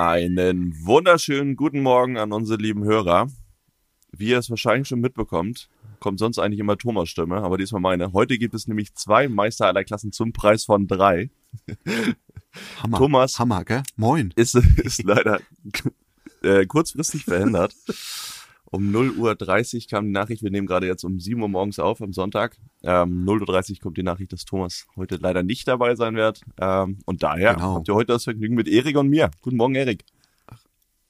Einen wunderschönen guten Morgen an unsere lieben Hörer. Wie ihr es wahrscheinlich schon mitbekommt, kommt sonst eigentlich immer Thomas Stimme, aber diesmal meine. Heute gibt es nämlich zwei Meister aller Klassen zum Preis von drei. Hammer. Thomas Hammer, gell? Moin. ist, ist leider äh, kurzfristig verhindert. Um 0 Uhr 30 kam die Nachricht, wir nehmen gerade jetzt um 7 Uhr morgens auf am Sonntag. Ähm, 0 Uhr 30 kommt die Nachricht, dass Thomas heute leider nicht dabei sein wird. Ähm, und daher Genau. habt ihr heute das Vergnügen mit Erik und mir. Guten Morgen, Erik.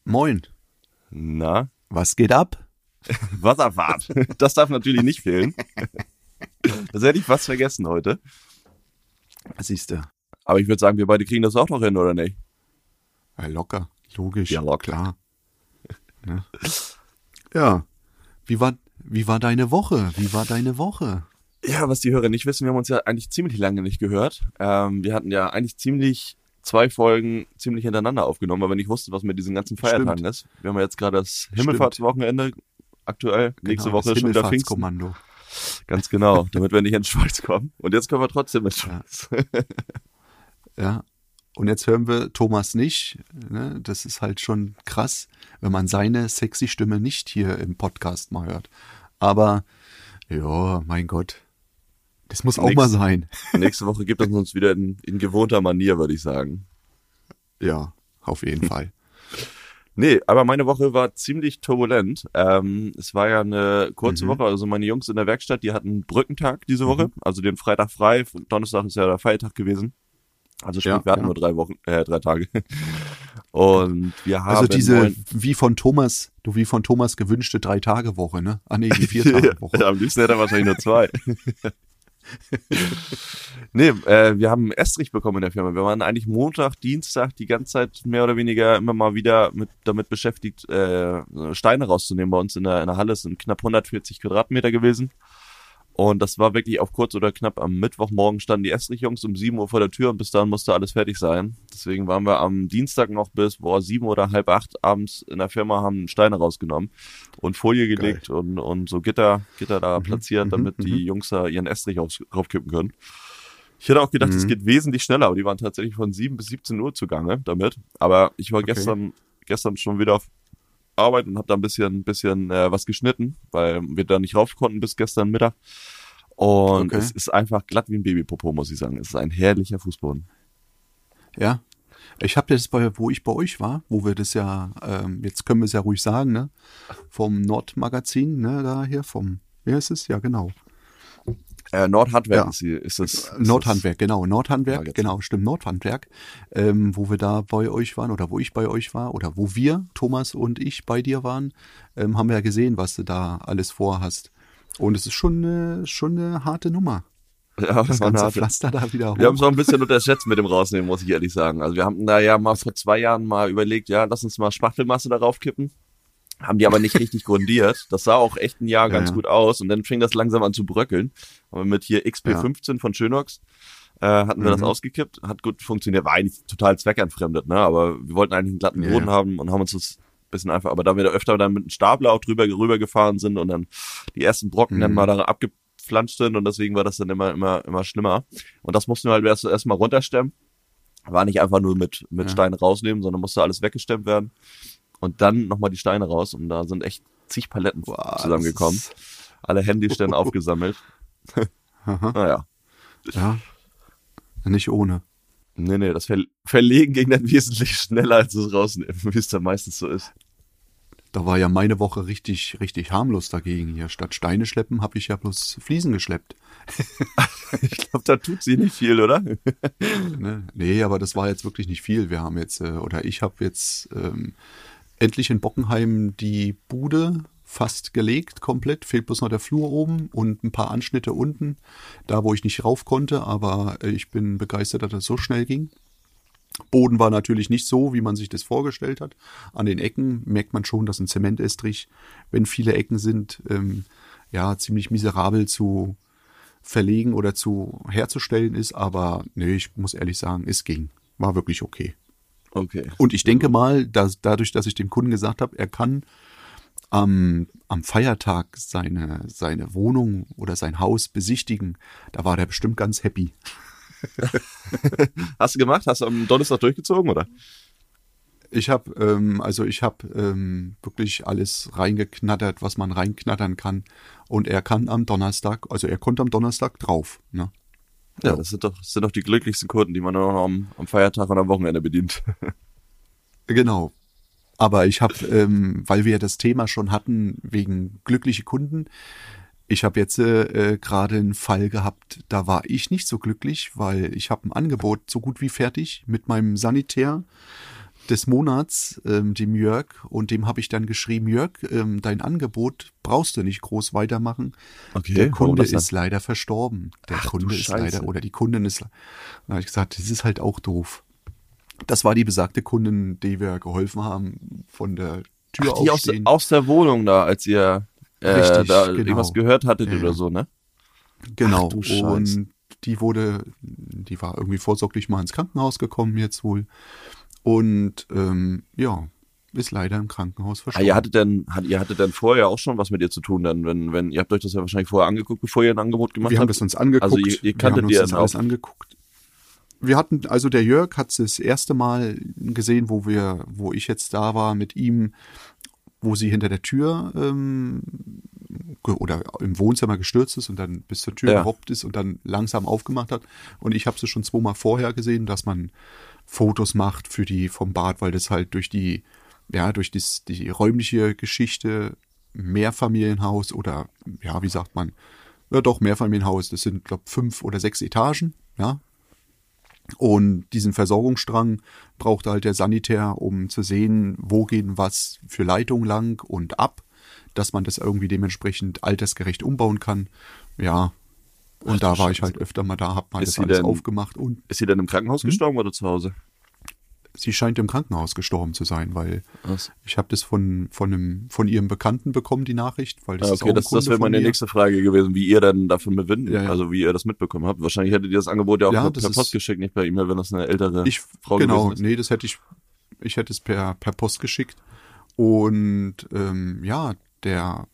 Moin. Na, Was geht ab? Wasserfahrt. Das darf natürlich nicht fehlen. Das hätte ich fast vergessen heute. Siehste. Aber ich würde sagen, wir beide kriegen das auch noch hin, oder nicht? Ja, locker. Logisch. Ja, locker. Klar. Ne? Ja. Wie war, wie war deine Woche? Wie war deine Woche? Ja, was die Hörer nicht wissen, wir haben uns ja eigentlich ziemlich lange nicht gehört. Ähm, wir hatten ja eigentlich ziemlich zwei Folgen ziemlich hintereinander aufgenommen, weil wir nicht wussten, was mit diesen ganzen Feiertagen Stimmt. ist. Wir haben ja jetzt gerade das Himmelfahrtswochenende aktuell. Nächste Genau, Woche das ist schon wieder Pfingsten. Ganz genau, damit wir nicht in die Schweiz kommen. Und jetzt kommen wir trotzdem in die Schweiz. Ja. Und jetzt hören wir Thomas nicht. Ne? Das ist halt schon krass, wenn man seine sexy Stimme nicht hier im Podcast mal hört. Aber ja, mein Gott. Das muss auch Nix. mal sein. Nächste Woche gibt es uns wieder in, in gewohnter Manier, würde ich sagen. Ja, auf jeden Fall. Nee, aber meine Woche war ziemlich turbulent. Ähm, es war ja eine kurze Mhm. Woche, also meine Jungs in der Werkstatt, die hatten Brückentag diese Woche, also den Freitag frei, Donnerstag ist ja der Feiertag gewesen. Also sprich, Ja, wir hatten ja. nur drei Wochen, äh, drei Tage. Und wir haben Also diese, wie von Thomas, du wie von Thomas gewünschte Drei-Tage-Woche, ne? Ah nee, die Vier-Tage-Woche. ja, am liebsten hätte er wahrscheinlich nur zwei. nee, äh, wir haben Estrich bekommen in der Firma. Wir waren eigentlich Montag, Dienstag die ganze Zeit mehr oder weniger immer mal wieder mit, damit beschäftigt, äh, Steine rauszunehmen. Bei uns in der, in der Halle Es sind knapp 140 Quadratmeter gewesen. Und das war wirklich auf kurz oder knapp am Mittwochmorgen standen die Estrich-Jungs um 7 Uhr vor der Tür und bis dahin musste alles fertig sein. Deswegen waren wir am Dienstag noch bis boah, 7 oder halb acht abends in der Firma, haben Steine rausgenommen und Folie gelegt und, und so Gitter, Gitter da platziert, mhm, damit die mhm. Jungs da ihren Estrich aufs, draufkippen können. Ich hätte auch gedacht, es Mhm. geht wesentlich schneller, aber die waren tatsächlich von 7 bis 17 Uhr zugange damit. Aber ich war Okay. gestern, gestern schon wieder auf Arbeit und habe da ein bisschen, bisschen äh, was geschnitten, weil wir da nicht rauf konnten bis gestern Mittag. Und Okay. es ist einfach glatt wie ein Babypopo, muss ich sagen. Es ist ein herrlicher Fußboden. Ja. Ich habe das bei, wo ich bei euch war, wo wir das ja, ähm, jetzt können wir es ja ruhig sagen, ne? Vom Nordmagazin, ne, da hier, vom, wie heißt es? Ja, genau. Äh, Nordhandwerk Ja. ist, die- ist es. Nordhandwerk, genau, Nordhandwerk, Magazin. genau, stimmt, Nordhandwerk, ähm, wo wir da bei euch waren oder wo ich bei euch war oder wo wir, Thomas und ich, bei dir waren, ähm, haben wir ja gesehen, was du da alles vorhast. Und es ist schon eine, schon eine harte Nummer. Das, ja, Das eine ganze harte- Pflaster da wieder hoch. Wir haben es auch ein bisschen unterschätzt mit dem Rausnehmen, muss ich ehrlich sagen. Also wir haben da ja mal vor zwei Jahren mal überlegt, ja, lass uns mal Spachtelmasse darauf kippen. Haben die aber nicht richtig grundiert. Das sah auch echt ein Jahr Ja, ganz ja. gut aus und dann fing das langsam an zu bröckeln. Aber mit hier XP15 von Schönox äh, hatten wir das Mhm. ausgekippt. Hat gut funktioniert. War eigentlich total zweckentfremdet, ne? Aber wir wollten eigentlich einen glatten Ja, Boden ja. haben und haben uns das bisschen einfach, aber da wir da öfter dann mit einem Stapler auch drüber rübergefahren sind und dann die ersten Brocken dann Mhm. mal da abgepflanscht sind und deswegen war das dann immer, immer, immer schlimmer. Und das mussten wir halt erst, erst mal runterstemmen. War nicht einfach nur mit, mit Ja. Steinen rausnehmen, sondern musste alles weggestemmt werden. Und dann nochmal die Steine raus und da sind echt zig Paletten das zusammengekommen. ist- Alle Handystände aufgesammelt. Naja. ja. Nicht ohne. Nee, nee, das Ver Verlegen ging dann wesentlich schneller als das Rausnehmen, wie es dann meistens so ist. Da war ja meine Woche richtig, richtig harmlos dagegen. Hier statt Steine schleppen, habe ich ja bloß Fliesen geschleppt. Ich glaube, da tut sie nicht viel, oder? Ne? Nee, aber das war jetzt wirklich nicht viel. Wir haben jetzt, äh, oder ich habe jetzt ähm, endlich in Bockenheim die Bude fast gelegt, komplett. Fehlt bloß noch der Flur oben und ein paar Anschnitte unten, da wo ich nicht rauf konnte, aber äh, ich bin begeistert, dass das so schnell ging. Boden war natürlich nicht so, wie man sich das vorgestellt hat. An den Ecken merkt man schon, dass ein Zementestrich, wenn viele Ecken sind, ähm, ja, ziemlich miserabel zu verlegen oder zu herzustellen ist. Aber nee, ich muss ehrlich sagen, es ging. War wirklich okay. Okay. Und ich denke mal, dass dadurch, dass ich dem Kunden gesagt habe, er kann am, am Feiertag seine, seine Wohnung oder sein Haus besichtigen, da war der bestimmt ganz happy. Hast du gemacht? Hast du am Donnerstag durchgezogen, oder? Ich habe ähm, also ich habe ähm, wirklich alles reingeknattert, was man reinknattern kann. Und er kann am Donnerstag, also er konnte am Donnerstag drauf. Ne? Ja, das sind doch, das sind doch die glücklichsten Kunden, die man nur noch am, am Feiertag und am Wochenende bedient. Genau. Aber ich habe, ähm, weil wir das Thema schon hatten wegen glückliche Kunden, ich habe jetzt äh, gerade einen Fall gehabt, da war ich nicht so glücklich, weil ich habe ein Angebot so gut wie fertig mit meinem Sanitär des Monats, ähm, dem Jörg, und dem habe ich dann geschrieben, Jörg, ähm, dein Angebot brauchst du nicht groß weitermachen. Okay, der Kunde ist leider verstorben. Der Ach, Kunde ist Scheiße. leider, oder die Kundin ist, dann habe ich gesagt, das ist halt auch doof. Das war die besagte Kundin, die wir geholfen haben, von der Tür Ach, die aus, aus der Wohnung da, als ihr äh, Richtig, da genau. irgendwas gehört hattet Ja, oder so, ne? Genau. Ach und die wurde, die war irgendwie vorsorglich mal ins Krankenhaus gekommen jetzt wohl. Und ähm, ja, ist leider im Krankenhaus Ah, verstorben. ihr hattet dann, hat, ihr hattet dann vorher auch schon was mit ihr zu tun, dann, wenn, wenn, ihr habt euch das ja wahrscheinlich vorher angeguckt, bevor ihr ein Angebot gemacht wir haben habt. das uns angeguckt. Also ihr, ihr wir kanntet haben die uns das alles auch. angeguckt. Wir hatten, also der Jörg hat es das erste Mal gesehen, wo wir, wo ich jetzt da war mit ihm, wo sie hinter der Tür ähm, oder im Wohnzimmer gestürzt ist und dann bis zur Tür Ja. gehoppt ist und dann langsam aufgemacht hat. Und ich habe sie schon zweimal vorher gesehen, dass man Fotos macht für die vom Bad, weil das halt durch die, ja, durch dis, die räumliche Geschichte Mehrfamilienhaus oder ja, wie sagt man, ja doch Mehrfamilienhaus, das sind glaube fünf oder sechs Etagen, ja. Und diesen Versorgungsstrang braucht halt der Sanitär, um zu sehen, wo gehen was für Leitungen lang und ab, dass man das irgendwie dementsprechend altersgerecht umbauen kann. Ja. Und Ach da war ich halt öfter mal da, hab mal Ist das alles denn- aufgemacht und Ist sie dann im Krankenhaus Hm? gestorben oder zu Hause? sie scheint im Krankenhaus gestorben zu sein, weil Was? ich habe das von von einem von ihrem Bekannten bekommen die Nachricht, weil das Ah, ist auch okay, das, das wäre meine nächste Frage gewesen, wie ihr dann davon bewindet, Ja, ja. also wie ihr das mitbekommen habt. Wahrscheinlich hättet ihr das Angebot ja auch Ja, per per Post geschickt, nicht per E-Mail, wenn das eine ältere Ich, Frau genau, ist. nee, das hätte ich, ich hätte es per, per Post geschickt. Und ähm, ja, der,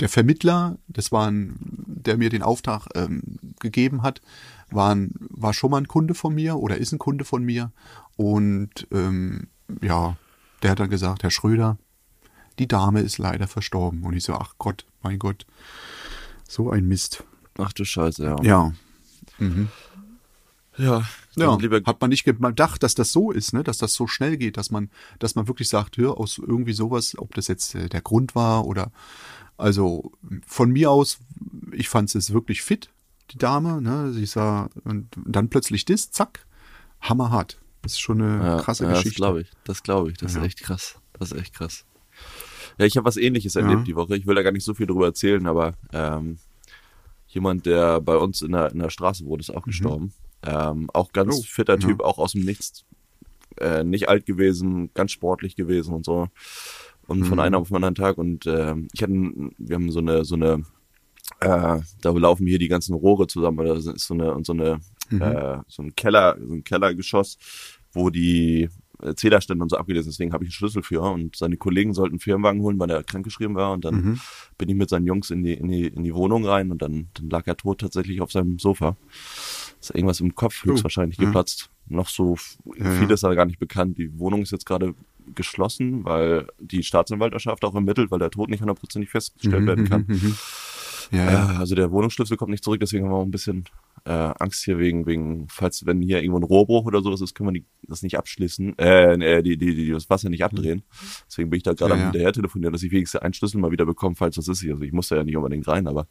der Vermittler, das war ein, der mir den Auftrag ähm, gegeben hat, war, ein, war schon mal ein Kunde von mir oder ist ein Kunde von mir. Und ähm, ja, der hat dann gesagt, Herr Schröder, die Dame ist leider verstorben. Und ich so, ach Gott, mein Gott, so ein Mist. Ach du Scheiße, ja. Ja, Ja, Ja, lieber hat man nicht gedacht, dass das so ist, ne, dass das so schnell geht, dass man, dass man wirklich sagt, hör, aus irgendwie sowas, ob das jetzt äh, der Grund war oder, also von mir aus, ich fand es wirklich fit, die Dame, ne, sie sah, und dann plötzlich das, zack, hammerhart. Das ist schon eine Ja, krasse ja, Das Geschichte. glaube ich. Das glaube ich. Das Ja. ist echt krass. Das ist echt krass. Ja, ich habe was ähnliches erlebt die Woche. Ich will da gar nicht so viel drüber erzählen, aber ähm, jemand, der bei uns in der, in der Straße wohnt, ist auch gestorben. Ähm, auch ganz Oh, fitter. Typ, auch aus dem Nichts. Äh, nicht alt gewesen, ganz sportlich gewesen und so. Und von Mhm. einem auf den anderen Tag. Und ähm, ich hatte, wir haben so eine, so eine, äh, da laufen hier die ganzen Rohre zusammen, oder ist so eine, und so eine, äh, so ein Keller, so ein Kellergeschoss, wo die äh, Zählerstände und so abgelesen sind. Deswegen habe ich einen Schlüssel für und seine Kollegen sollten einen Firmenwagen holen, weil er krankgeschrieben war und dann Mhm. bin ich mit seinen Jungs in die, in die, in die Wohnung rein und dann, dann lag er tot tatsächlich auf seinem Sofa. Ist irgendwas im Kopf höchstwahrscheinlich ja. geplatzt. Noch so Ja, viel ja. ist da gar nicht bekannt. Die Wohnung ist jetzt gerade geschlossen, weil die Staatsanwaltschaft auch ermittelt, weil der Tod nicht hundertprozentig festgestellt werden kann. Mhm, mhm. Ja, Ja, ja. also der Wohnungsschlüssel kommt nicht zurück, deswegen haben wir auch ein bisschen äh, Angst hier wegen, wegen, falls wenn hier irgendwo ein Rohrbruch oder sowas ist, können wir die, das nicht abschließen, äh, äh die, die, die, das Wasser nicht abdrehen. Deswegen bin ich da gerade Ja, am hinterher telefonieren, dass ich wenigstens einen Schlüssel mal wieder bekomme, falls das ist. Also ich muss da ja nicht unbedingt rein, aber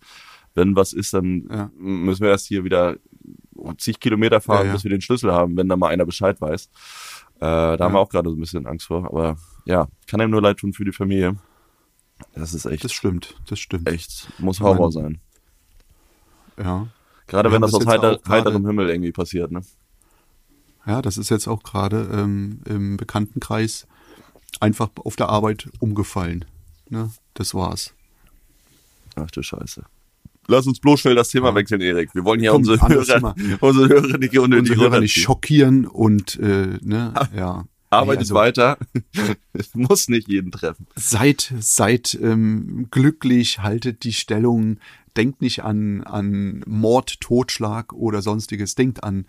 wenn was ist, dann Ja. müssen wir erst hier wieder zig Kilometer fahren, Ja, ja. bis wir den Schlüssel haben, wenn da mal einer Bescheid weiß. Äh, da haben Ja. wir auch gerade so ein bisschen Angst vor, aber ja, kann einem nur leid tun für die Familie. Das ist echt, Das stimmt, das stimmt. echt, muss Horror Man- sein. Ja. Gerade wenn haben das das aus heiter, heiterem Himmel irgendwie passiert, ne? Ja, das ist jetzt auch gerade ähm, im Bekanntenkreis einfach auf der Arbeit umgefallen. Ne? Das war's. Ach du Scheiße. Lass uns bloß schnell das Thema wechseln, Erik. Wir wollen hier Komm, unsere Hörer, unsere Hörer nicht unnötig Unsere Hörer nicht schockieren und äh, ne, ja. Arbeitet also- weiter. Muss nicht jeden treffen. Seid, seid ähm, glücklich, haltet die Stellung, denkt nicht an, an Mord, Totschlag oder sonstiges. Denkt an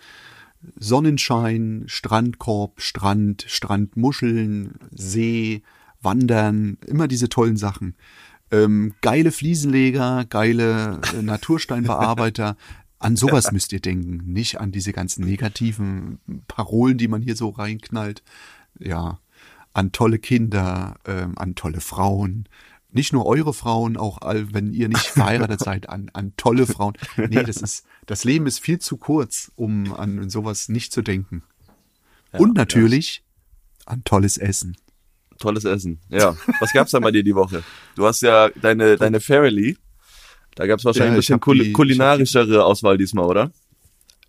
Sonnenschein, Strandkorb, Strand, Strandmuscheln, See, Wandern, immer diese tollen Sachen. Ähm, geile Fliesenleger, geile äh, Natursteinbearbeiter. An sowas müsst ihr denken, nicht an diese ganzen negativen Parolen, die man hier so reinknallt. Ja, an tolle Kinder, ähm, an tolle Frauen. Nicht nur eure Frauen, auch all, wenn ihr nicht verheiratet seid, an, an tolle Frauen. Nee, das ist, das Leben ist viel zu kurz, um an sowas nicht zu denken. Und natürlich an tolles Essen. Tolles Essen. Ja. Was gab's denn bei dir die Woche? Du hast ja deine, deine Family. Da gab's wahrscheinlich Ja, ein bisschen kul die- kulinarischere Auswahl diesmal, oder?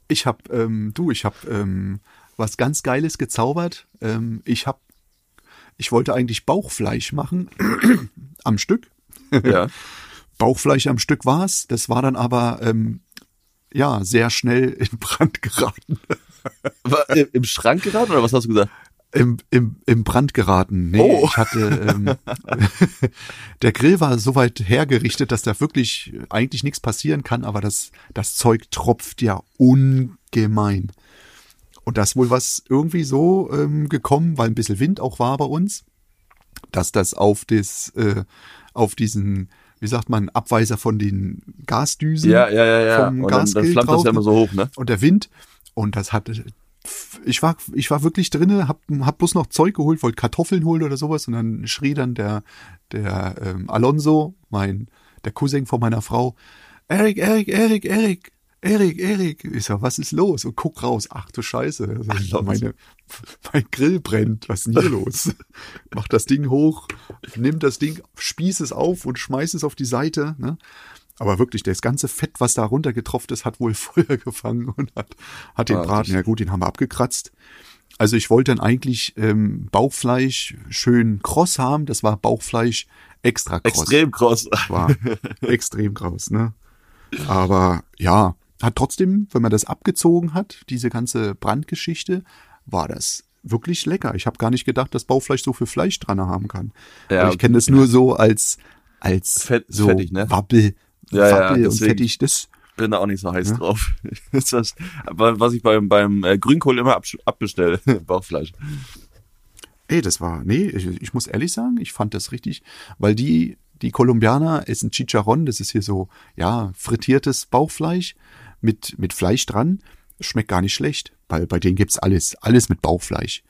Ich hab, ähm, du, ich hab ähm, was ganz Geiles gezaubert. Ähm, ich hab, ich wollte eigentlich Bauchfleisch machen am Stück. Ja. Bauchfleisch am Stück war's. Das war dann aber ähm, ja sehr schnell in Brand geraten. War im- Im Schrank geraten oder was hast du gesagt? Im, im, im Brand geraten. Nee, Oh. ich hatte ähm, der Grill war so weit hergerichtet, dass da wirklich eigentlich nichts passieren kann, aber das, das Zeug tropft ja ungemein. Und das wohl was irgendwie so ähm, gekommen, weil ein bisschen Wind auch war bei uns, dass das auf das, äh, auf diesen, wie sagt man, Abweiser von den Gasdüsen Ja, ja, ja, ja. vom Und dann, dann flammt das ja immer so hoch, ne? und der Wind und das hatte ich war ich war wirklich drinne, hab hab bloß noch Zeug geholt, wollte Kartoffeln holen oder sowas und dann schrie dann der der ähm, Alonso, mein der Cousin von meiner Frau, Erik, Erik, Erik, Erik, Erik, Erik. Ich so, was ist los? Und guck raus. Ach du Scheiße. Alonso. meine, mein Grill brennt. Was ist denn hier los? Mach das Ding hoch, nimm das Ding, spieß es auf und schmeiß es auf die Seite. Ne? Aber wirklich, das ganze Fett, was da runtergetropft ist, hat wohl Feuer gefangen und hat, hat den Ah, Braten. Ja gut, den haben wir abgekratzt. Also ich wollte dann eigentlich ähm, Bauchfleisch schön kross haben. Das war Bauchfleisch extra kross Extrem kross. war extrem krass, ne? Aber ja, hat trotzdem, wenn man das abgezogen hat, diese ganze Brandgeschichte, war das wirklich lecker. Ich habe gar nicht gedacht, dass Baufleisch so viel Fleisch dran haben kann. Ja. Ich kenne das nur so als als Fett- so fettig, ne? Wabbel, Ja, ja, Wabbel und fettig. Das Bin da auch nicht so heiß Ja. drauf. Das ist das, was ich beim, beim äh, Grünkohl immer absch- abbestelle. Bauchfleisch. Ey, das war, nee, ich, ich muss ehrlich sagen, ich fand das richtig, weil die, die Kolumbianer essen Chicharron, das ist hier so, ja, frittiertes Bauchfleisch mit, mit Fleisch dran, schmeckt gar nicht schlecht, weil bei denen gibt's alles, alles mit Bauchfleisch.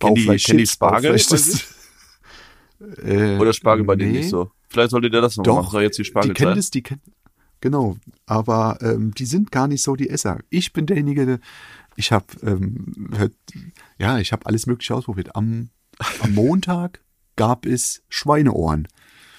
Kennen die- kennen die Spargel Bauchfleisch, das- Äh, Oder Spargel bei denen nee. nicht so. Vielleicht solltet ihr das noch machen. Doch, Soll jetzt die die Spargel kennen das, die kennen, genau, aber ähm, die sind gar nicht so die Esser. Ich bin derjenige, der, ich habe, ähm, hört- ja, ich habe alles Mögliche ausprobiert. Am, am Montag gab es Schweineohren.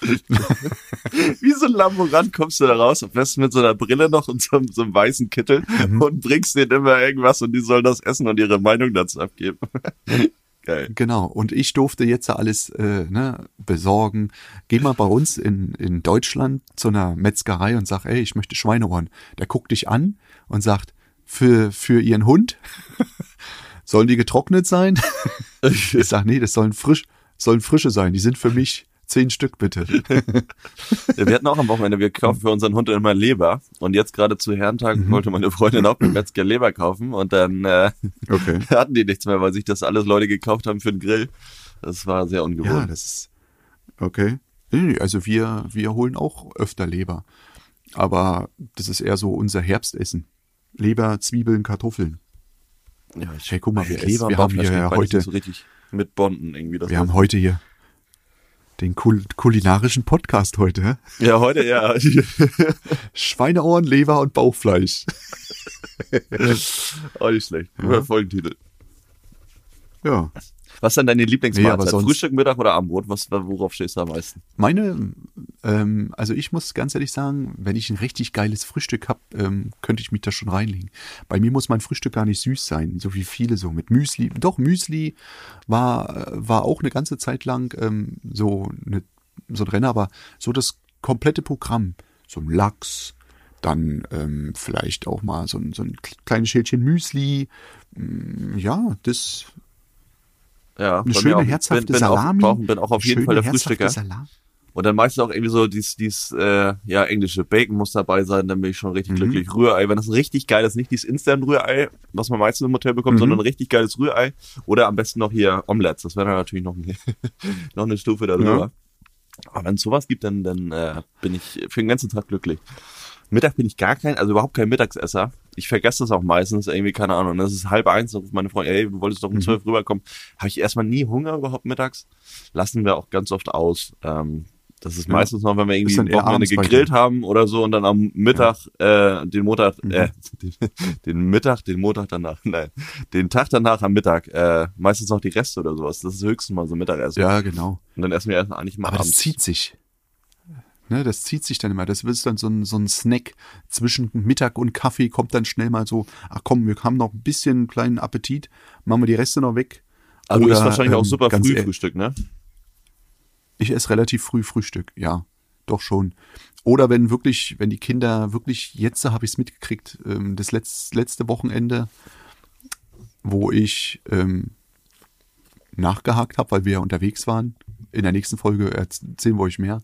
Wie so ein Laborant kommst du da raus, am besten mit so einer Brille noch und so, einem- so einem weißen Kittel Mhm. und bringst denen immer irgendwas und die sollen das essen und ihre Meinung dazu abgeben. Geil. Genau, und ich durfte jetzt alles äh, ne, besorgen. Geh mal bei uns in, in Deutschland zu einer Metzgerei und sag, ey, ich möchte Schweineohren. Der guckt dich an und sagt, für, für ihren Hund sollen die getrocknet sein? Ich sag, nee, das sollen frisch, sollen frische sein. Die sind für mich. Zehn Stück bitte. Ja, wir hatten auch am Wochenende, wir kaufen für unseren Hund immer Leber und jetzt gerade zu Herrentag Mhm. wollte meine Freundin auch beim Metzger Leber kaufen und dann äh, Okay. hatten die nichts mehr, weil sich das alles Leute gekauft haben für den Grill. Das war sehr Ja, ungewohnt. das ist okay. Also wir, wir holen auch öfter Leber. Aber das ist eher so unser Herbstessen. Leber, Zwiebeln, Kartoffeln. Ja, ich, Hey, guck mal, wir, Leber essen, wir haben hier ja heute, so richtig mit Bonden irgendwie. Wir haben heute hier den kul kulinarischen Podcast heute. ja, heute ja. Schweineohren, Leber und Bauchfleisch. auch nicht schlecht. Guter Folgentitel. Ja. Was ist denn deine Nee, Lieblingsmahlzeit? sonst- Frühstück, Mittag oder Abendbrot? Was, worauf stehst du am meisten? Meine, ähm, also ich muss ganz ehrlich sagen, wenn ich ein richtig geiles Frühstück hab, ähm, könnte ich mich da schon reinlegen. Bei mir muss mein Frühstück gar nicht süß sein, so wie viele so mit Müsli. Doch, Müsli war, war auch eine ganze Zeit lang ähm, so, eine, so ein Renner, aber so das komplette Programm. So ein Lachs, dann ähm, vielleicht auch mal so ein, so ein kleines Schälchen Müsli. Mm, Ja, das Ja, eine schöne auch. herzhafte bin, bin Salami. Auch, bin auch auf jeden schöne, Fall der Frühstücker. Salami. Und dann meistens auch irgendwie so dies, dies äh, ja, englische Bacon muss dabei sein, dann bin ich schon Mhm. richtig glücklich. Rührei, wenn das ein richtig geiles, nicht dieses Instant-Rührei, was man meistens im Hotel bekommt, Mhm. sondern ein richtig geiles Rührei. Oder am besten noch hier Omelettes. Das wäre dann natürlich noch, ein, noch eine Stufe darüber. Aber wenn es sowas gibt, dann, dann äh, bin ich für den ganzen Tag glücklich. Mittag bin ich gar kein, also überhaupt kein Mittagsesser. Ich vergesse das auch meistens, irgendwie, keine Ahnung. Das ist halb eins, dann ruft meine Freundin, ey, du wolltest doch um Mhm. zwölf rüberkommen. Habe ich erstmal nie Hunger überhaupt mittags. Lassen wir auch ganz oft aus. Ähm, das ist Ja. meistens noch, wenn wir irgendwie eher Wochenende gegrillt haben oder so und dann am Mittag, äh, den Montag, Mhm. äh, den, den Mittag, den Montag danach, nein, den Tag danach am Mittag, äh, meistens noch die Reste oder sowas. Das ist höchstens mal so Mittagessen. Ja, genau. Und dann essen wir erst eigentlich mal Aber das abends. zieht sich. Ne, das zieht sich dann immer. Das wird dann so ein, so ein Snack zwischen Mittag und Kaffee, kommt dann schnell mal so, ach komm, wir haben noch ein bisschen kleinen Appetit, machen wir die Reste noch weg. Also du isst Oder, wahrscheinlich auch ähm, super ganz früh Frühstück, ne? Ich esse relativ früh Frühstück, ja, doch schon. Oder wenn wirklich, wenn die Kinder wirklich, jetzt habe ich es mitgekriegt, ähm, das letz, letzte Wochenende, wo ich ähm, nachgehakt habe, weil wir ja unterwegs waren. In der nächsten Folge erzählen wir euch mehr.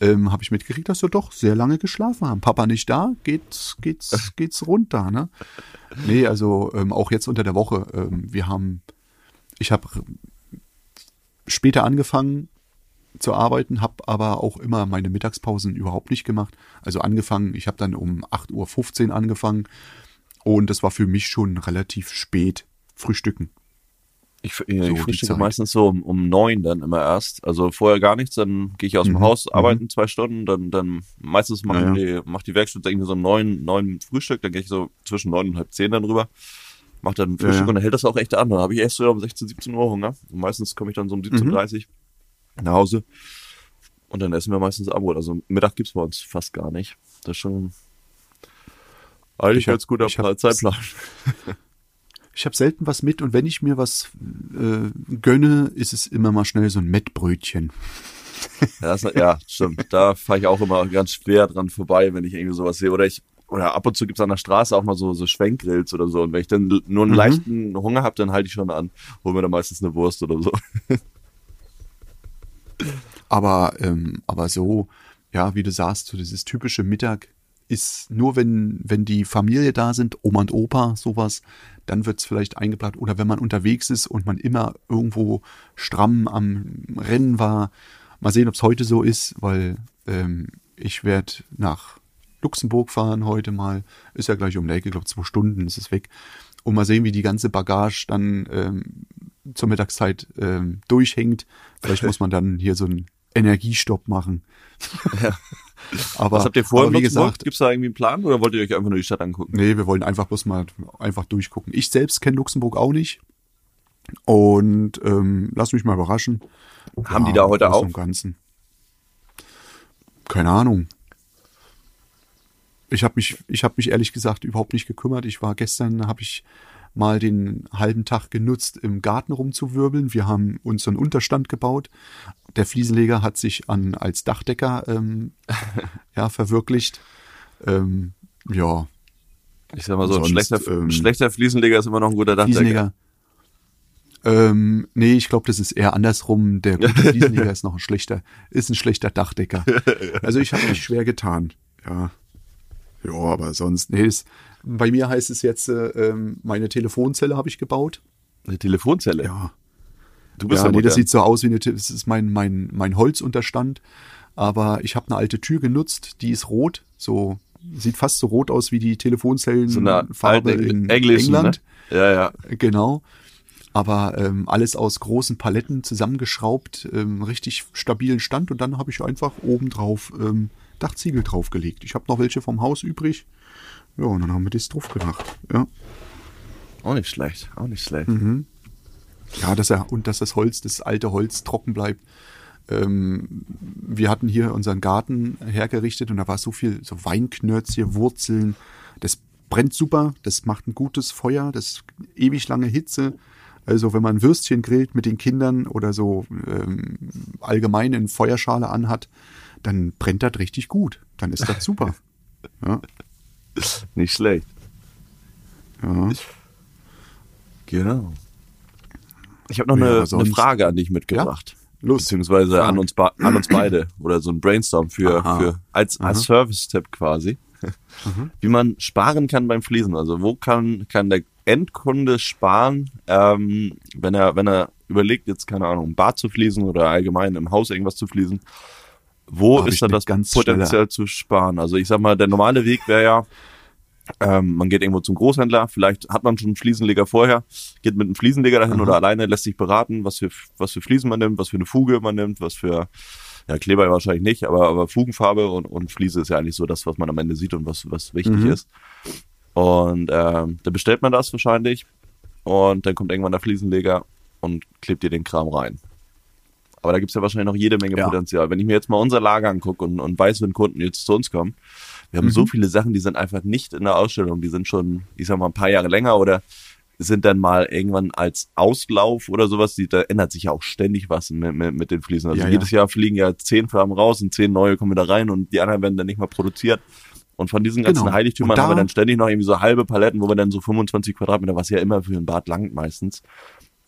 Ähm, habe ich mitgekriegt, dass wir doch sehr lange geschlafen haben. Papa nicht da, geht's, geht's, geht's runter, ne? Nee, also ähm, auch jetzt unter der Woche. Ähm, wir haben, ich habe später angefangen zu arbeiten, habe aber auch immer meine Mittagspausen überhaupt nicht gemacht. Also angefangen, ich habe dann um 8.15 Uhr angefangen und das war für mich schon relativ spät frühstücken. Ich, ich So, die frühstücke meistens so um, um neun dann immer erst. Also vorher gar nichts, dann gehe ich aus dem Mhm, Haus, mhm. arbeiten zwei Stunden, dann, dann meistens machen Ja, die, macht die Werkstatt irgendwie so um neun, neun Frühstück, dann gehe ich so zwischen neun und halb zehn dann rüber. Mach dann Frühstück ja. und dann hält das auch echt an. Dann habe ich erst so um 16, 17 Uhr Hunger. Und meistens komme ich dann so um Mhm. 17.30 Uhr nach Hause. Und dann essen wir meistens Abendbrot. Also Mittag gibt's bei uns fast gar nicht. Das ist schon eigentlich Ich ganz guter ich Zeitplan. Ich habe selten was mit und wenn ich mir was äh, gönne, ist es immer mal schnell so ein Mettbrötchen. Ja, das, ja stimmt. Da fahre ich auch immer ganz schwer dran vorbei, wenn ich irgendwie sowas sehe. Oder ich, oder ab und zu gibt's an der Straße auch mal so, so Schwenkgrills oder so. Und wenn ich dann nur einen Mhm. leichten Hunger habe, dann halte ich schon an. Hol mir dann meistens eine Wurst oder so. Aber, ähm, aber so, ja, wie du sagst, so dieses typische Mittag ist nur, wenn, wenn die Familie da sind, Oma und Opa, sowas, dann wird's vielleicht eingeplant. Oder wenn man unterwegs ist und man immer irgendwo stramm am Rennen war. Mal sehen, ob's heute so ist, weil ähm, ich werde nach Luxemburg fahren heute mal. Ist ja gleich um die Ecke, glaube zwei Stunden ist es weg. Und mal sehen, wie die ganze Bagage dann ähm, zur Mittagszeit ähm, durchhängt. Vielleicht muss man dann hier so einen Energiestopp machen. aber, Was habt ihr vor wie gesagt, Gibt's da irgendwie einen Plan oder wollt ihr euch einfach nur die Stadt angucken? nee, wir wollen einfach bloß mal einfach durchgucken. Ich selbst kenne Luxemburg auch nicht. Und ähm, lass mich mal überraschen. Haben die da heute und Ganzen. Keine Ahnung. Ich habe mich, ich habe mich ehrlich gesagt überhaupt nicht gekümmert. Ich war gestern, habe ich mal den halben Tag genutzt, im Garten rumzuwirbeln. Wir haben uns einen Unterstand gebaut. Der Fliesenleger hat sich an als Dachdecker ähm, ja verwirklicht. Ähm, ja, Ich sag mal so, ein Sonst, schlechter, ähm, schlechter Fliesenleger ist immer noch ein guter Dachdecker. Fliesenleger. Ähm, nee, ich glaube, das ist eher andersrum. Der gute Fliesenleger ist noch ein schlechter, ist ein schlechter Dachdecker. Also ich habe mich schwer getan. Ja. Ja, aber sonst, nee, das, bei mir heißt es jetzt, äh, ähm, meine Telefonzelle habe ich gebaut. Eine Telefonzelle. Ja. Du bist ja, nee, das sieht so aus wie eine, das ist mein, mein, mein Holzunterstand. Aber ich habe eine alte Tür genutzt, die ist rot, so, sieht fast so rot aus wie die Telefonzellenfarbe so in Englische, England. Ne? Ja, ja. Genau. Aber ähm, alles aus großen Paletten zusammengeschraubt, ähm, richtig stabilen Stand und dann habe ich einfach oben drauf ähm, Dachziegel draufgelegt. Ich habe noch welche vom Haus übrig. Ja, und dann haben wir das drauf gemacht. Ja. Auch nicht schlecht, auch nicht schlecht. Mhm. Ja, dass er, und dass das Holz, das alte Holz trocken bleibt. Ähm, wir hatten hier unseren Garten hergerichtet und da war so viel, so Weinknörzchen, Wurzeln. Das brennt super, das macht ein gutes Feuer, das ewig lange Hitze. Also wenn man Würstchen grillt mit den Kindern oder so ähm, allgemein in Feuerschale anhat, dann brennt das richtig gut. Dann ist das super. ja. Nicht schlecht. Ja. Genau. Ich habe noch Ja, eine, eine Frage an dich mitgebracht. Los. Beziehungsweise an uns, an uns beide. Oder so ein Brainstorm für, Aha. für als, als Service-Tipp quasi. Wie man sparen kann beim Fließen. Also wo kann, kann der Endkunde sparen, ähm, wenn er, wenn er überlegt, jetzt keine Ahnung, ein Bad zu fließen oder allgemein im Haus irgendwas zu fließen. Wo Hab ist dann das ganz Potenzial zu sparen? Also ich sag mal, der normale Weg wäre ja, ähm, man geht irgendwo zum Großhändler, vielleicht hat man schon einen Fliesenleger vorher, geht mit einem Fliesenleger dahin oder alleine, lässt sich beraten, was für, was für Fliesen man nimmt, was für eine Fuge man nimmt, was für, ja, Kleber wahrscheinlich nicht, aber, aber Fugenfarbe und, und Fliese ist ja eigentlich so das, was man am Ende sieht und was, was wichtig Mhm. ist. Und ähm, dann bestellt man das wahrscheinlich und dann kommt irgendwann der Fliesenleger und klebt dir den Kram rein. Aber da gibt's ja wahrscheinlich noch jede Menge Ja. Potenzial. Wenn ich mir jetzt mal unser Lager angucke und, und weiß, wenn Kunden jetzt zu uns kommen, wir haben Mhm. so viele Sachen, die sind einfach nicht in der Ausstellung. Die sind schon, ich sag mal, ein paar Jahre länger oder sind dann mal irgendwann als Auslauf oder sowas. Die, da ändert sich ja auch ständig was mit, mit, mit den Fliesen. Also Ja, ja. jedes Jahr fliegen ja zehn Farben raus und zehn neue kommen wieder rein und die anderen werden dann nicht mal produziert. Und von diesen ganzen Genau. Heiligtümern haben wir dann ständig noch irgendwie so halbe Paletten, wo wir dann so 25 Quadratmeter, was ja immer für ein Bad langt meistens,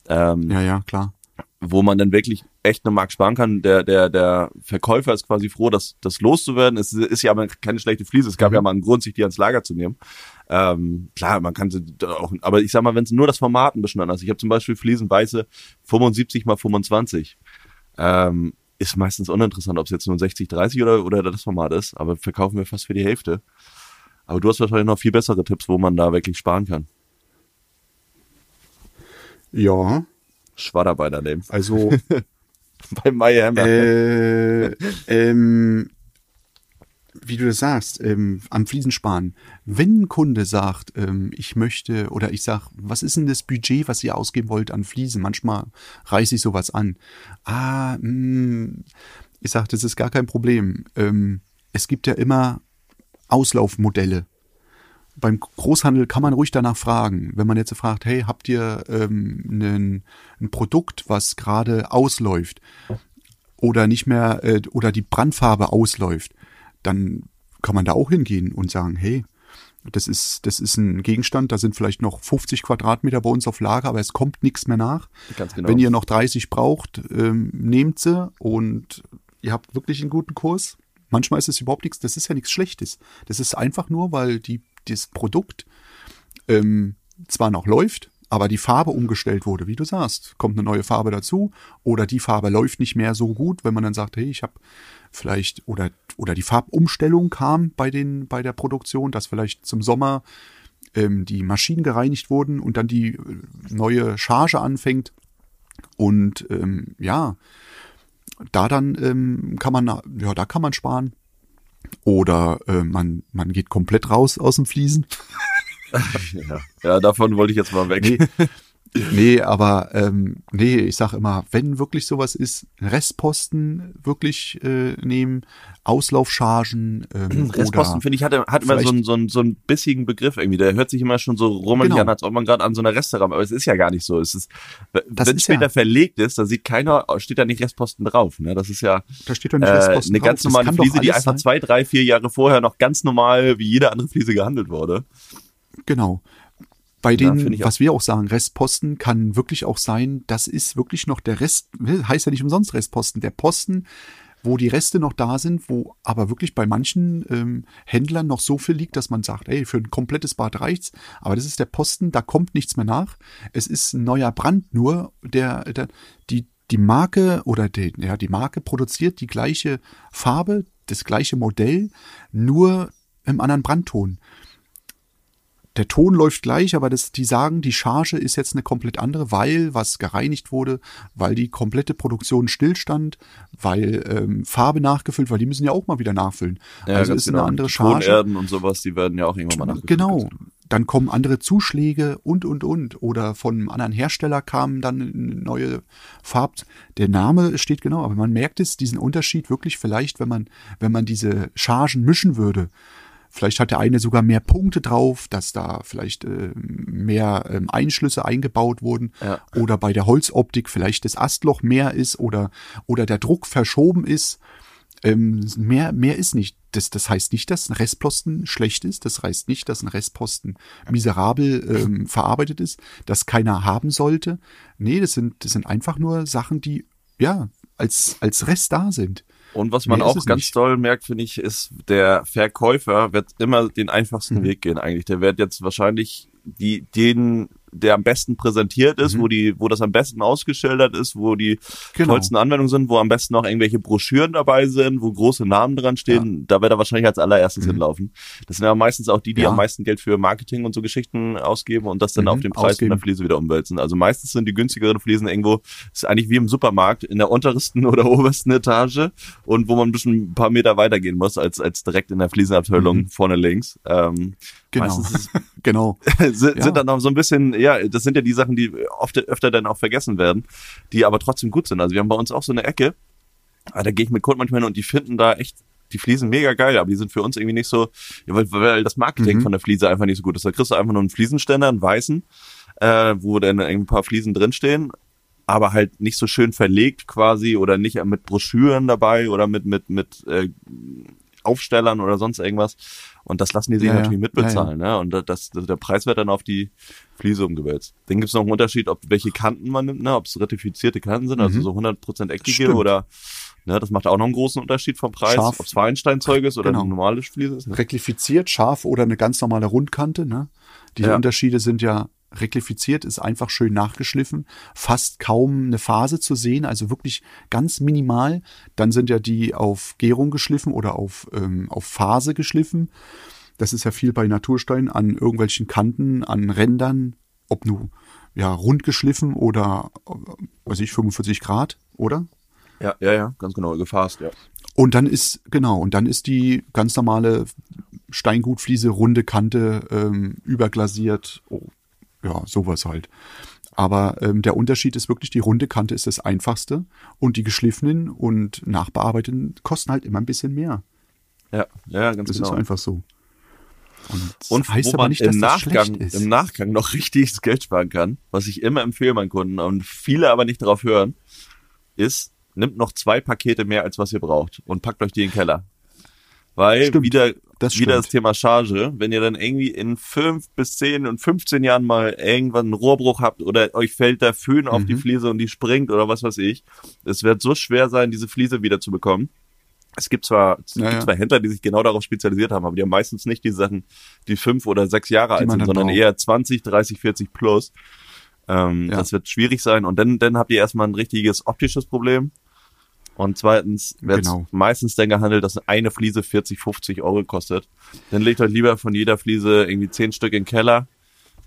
ähm, Ja, ja, klar. Wo man dann wirklich echt eine Mark sparen kann. Der, der, der Verkäufer ist quasi froh, das, das loszuwerden. Es ist ja aber keine schlechte Fliese. Es gab ja mal einen Grund, sich die ans Lager zu nehmen. Ähm, klar, man kann sie auch, aber ich sag mal, wenn es nur das Format ein bisschen anders ist. Ich habe zum Beispiel Fliesen weiße 75 mal 25. Ähm, ist meistens uninteressant, ob es jetzt nur 60, 30 oder, oder das Format ist, aber verkaufen wir fast für die Hälfte. Aber du hast wahrscheinlich noch viel bessere Tipps, wo man da wirklich sparen kann. Ja, Schwadarbeiter nehmen. also Bei Miami. äh, ähm, wie du das sagst, ähm, am Fliesen sparen. Wenn ein Kunde sagt, ähm, ich möchte oder ich sag, was ist denn das Budget, was ihr ausgeben wollt an Fliesen? Manchmal reiße ich sowas an. Ah, mh, ich sag, das ist gar kein Problem. Ähm, es gibt ja immer Auslaufmodelle. Beim Großhandel kann man ruhig danach fragen. Wenn man jetzt fragt, hey, habt ihr ähm, ein, Produkt, was gerade ausläuft oder nicht mehr äh, oder die Brandfarbe ausläuft, dann kann man da auch hingehen und sagen, hey, das ist, das ist ein Gegenstand, da sind vielleicht noch 50 Quadratmeter bei uns auf Lager, aber es kommt nichts mehr nach. Ganz genau. Wenn ihr noch 30 braucht, ähm, nehmt sie und ihr habt wirklich einen guten Kurs. Manchmal ist es überhaupt nichts, das ist ja nichts Schlechtes. Das ist einfach nur, weil die, das Produkt ähm, zwar noch läuft, aber die Farbe umgestellt wurde, wie du sagst. Kommt eine neue Farbe dazu oder die Farbe läuft nicht mehr so gut, wenn man dann sagt, hey, ich habe vielleicht oder oder die Farbumstellung kam bei den bei der Produktion, dass vielleicht zum Sommer ähm, die Maschinen gereinigt wurden und dann die äh, neue Charge anfängt und ähm, ja, da dann ähm, kann man ja da kann man sparen oder äh, man man geht komplett raus aus dem Fliesen. Ja. ja, davon wollte ich jetzt mal weg. Nee, nee aber ähm, nee, ich sag immer, wenn wirklich sowas ist, Restposten wirklich äh, nehmen, Auslaufchargen ähm, Restposten, finde ich, hat, hat immer so einen, so, einen, so einen bissigen Begriff irgendwie. Der hört sich immer schon so rummelig Genau. an, als ob man gerade an so einer Restaurant, aber es ist ja gar nicht so. Es ist, Das wenn ist später ja- verlegt ist, da sieht keiner, steht da nicht Restposten drauf. Ne? Das ist ja da steht doch nicht äh, Restposten eine drauf. ganz Das normale Fliese, die einfach sein. zwei, drei, vier Jahre vorher noch ganz normal wie jede andere Fliese gehandelt wurde. Genau. Bei Ja, denen, auch. was wir auch sagen, Restposten kann wirklich auch sein, das ist wirklich noch der Rest, heißt ja nicht umsonst Restposten, der Posten, wo die Reste noch da sind, wo aber wirklich bei manchen ähm, Händlern noch so viel liegt, dass man sagt, ey, für ein komplettes Bad reicht's, aber das ist der Posten, da kommt nichts mehr nach. Es ist ein neuer Brand nur, der, der die die Marke oder die, ja, die Marke produziert die gleiche Farbe, das gleiche Modell, nur im anderen Brandton der Ton läuft gleich, aber das, die sagen, die Charge ist jetzt eine komplett andere, weil was gereinigt wurde, weil die komplette Produktion stillstand, weil ähm, Farbe nachgefüllt, weil die müssen ja auch mal wieder nachfüllen. also ganz ist eine genau. andere Die Charge. Tonerden und sowas, die werden ja auch irgendwann mal nachgefüllt. Genau. dann kommen andere Zuschläge und, und, und. Oder von einem anderen Hersteller kam dann eine neue Farb. Der Name steht genau, aber man merkt es, diesen Unterschied wirklich vielleicht, wenn man, wenn man diese Chargen mischen würde. Vielleicht hat der eine sogar mehr Punkte drauf, dass da vielleicht äh, mehr ähm, Einschlüsse eingebaut wurden. Ja. Oder bei der Holzoptik vielleicht das Astloch mehr ist oder, oder der Druck verschoben ist. Ähm, mehr, mehr ist nicht. Das, das heißt nicht, dass ein Restposten schlecht ist. Das heißt nicht, dass ein Restposten miserabel ähm, verarbeitet ist, dass keiner haben sollte. Nee, das sind, das sind einfach nur Sachen, die ja als, als Rest da sind. Und was man ist auch ganz nicht. toll merkt, finde ich, ist, der Verkäufer wird immer den einfachsten Mhm. Weg gehen eigentlich. Der wird jetzt wahrscheinlich die, den, der am besten präsentiert ist, Mhm. wo die, wo das am besten ausgeschildert ist, wo die Genau. tollsten Anwendungen sind, wo am besten noch irgendwelche Broschüren dabei sind, wo große Namen dran stehen, da wird er wahrscheinlich als allererstes hinlaufen. Das sind ja meistens auch die, die Mhm. Ja. am meisten Geld für Marketing und so Geschichten ausgeben und das dann Mhm, auf den Preis ausgeben. von der Fliese wieder umwälzen. Also meistens sind die günstigeren Fliesen irgendwo, ist eigentlich wie im Supermarkt, in der untersten oder obersten Etage und wo man ein bisschen ein paar Meter weitergehen muss, als, als direkt in der Fliesenabteilung vorne links. Ähm, Genau. Meistens ist, Genau. sind, Ja. dann noch so ein bisschen, ja, das sind ja die Sachen, die oft öfter dann auch vergessen werden, die aber trotzdem gut sind. Also wir haben bei uns auch so eine Ecke, ah, da gehe ich mit Kunden manchmal hin und die finden da echt die Fliesen mega geil, aber die sind für uns irgendwie nicht so, weil, weil das Marketing Mhm. von der Fliese einfach nicht so gut ist. Da kriegst du einfach nur einen Fliesenständer, einen weißen, äh, wo dann ein paar Fliesen drinstehen, aber halt nicht so schön verlegt quasi oder nicht mit Broschüren dabei oder mit, mit, mit äh, Aufstellern oder sonst irgendwas. Und das lassen die sich Ja, ja. natürlich mitbezahlen. Ne? Und das, das, der Preis wird dann auf die Fliese umgewälzt. Dann gibt es noch einen Unterschied, ob welche Kanten man nimmt, ne? ob es ratifizierte Kanten sind, also Mhm. so 100% eckige oder ne, das macht auch noch einen großen Unterschied vom Preis, ob es Feinsteinzeug ist oder Genau. eine normale Fliese ist. Ne? Reklifiziert, scharf oder eine ganz normale Rundkante. Ne? Die Ja. Unterschiede sind ja reklifiziert, ist einfach schön nachgeschliffen, fast kaum eine Phase zu sehen, also wirklich ganz minimal. Dann sind ja die auf Gärung geschliffen oder auf, ähm, auf Phase geschliffen. Das ist ja viel bei Naturstein an irgendwelchen Kanten, an Rändern, ob nur ja, rund geschliffen oder, äh, weiß ich, 45 Grad, oder? Ja, ja, ja, ganz genau, gefasst, ja. Und dann ist, genau, und dann ist die ganz normale Steingutfliese, runde Kante, ähm, überglasiert, oh, ja, sowas halt. Aber ähm, der Unterschied ist wirklich, die runde Kante ist das einfachste und die geschliffenen und nachbearbeiteten kosten halt immer ein bisschen mehr. Ja, ja, ganz Das genau. ist einfach so. Und, das Und heißt aber man nicht, dass im, das Nachgang, ist. im Nachgang noch richtig Geld sparen kann, was ich immer empfehle meinen Kunden und viele aber nicht darauf hören, ist, nimmt noch zwei Pakete mehr, als was ihr braucht und packt euch die in den Keller. Weil Stimmt, wieder, das wieder das Thema Charge, wenn ihr dann irgendwie in fünf bis zehn und 15 Jahren mal irgendwann einen Rohrbruch habt oder euch fällt der Föhn auf die Mhm. Fliese und die springt oder was weiß ich, es wird so schwer sein, diese Fliese wieder zu bekommen. Es gibt zwar, es Ja, gibt zwar Händler, die sich genau darauf spezialisiert haben, aber die haben meistens nicht die Sachen, die fünf oder sechs Jahre alt man sind, sondern braucht. eher 20, 30, 40 plus. Ähm, Ja. Das wird schwierig sein. Und dann, dann habt ihr erstmal ein richtiges optisches Problem. Und zweitens wird Genau. meistens dann gehandelt, dass eine Fliese 40, 50 Euro kostet. Dann legt euch lieber von jeder Fliese irgendwie zehn Stück in den Keller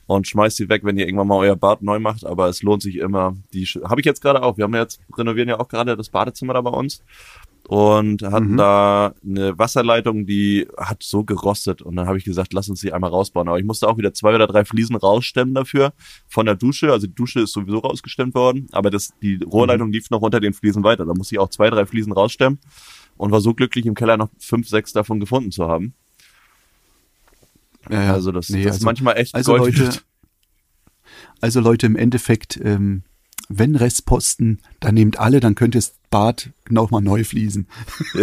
und schmeißt sie weg, wenn ihr irgendwann mal euer Bad neu macht. Aber es lohnt sich immer. Die habe ich jetzt gerade auch. Wir haben jetzt renovieren ja auch gerade das Badezimmer da bei uns und hatten Mhm. da eine Wasserleitung, die hat so gerostet. Und dann habe ich gesagt, lass uns die einmal rausbauen. Aber ich musste auch wieder zwei oder drei Fliesen rausstemmen dafür von der Dusche. Also die Dusche ist sowieso rausgestemmt worden, aber das, die Rohrleitung lief noch unter den Fliesen weiter. Da musste ich auch zwei, drei Fliesen rausstemmen und war so glücklich, im Keller noch fünf, sechs davon gefunden zu haben. Ja, ja. Also das, Nee, das ist manchmal echt also Gold Leute, also Leute, im Endeffekt, ähm, wenn Restposten, dann nehmt alle, dann könnt ihr das Bad noch mal neu fließen.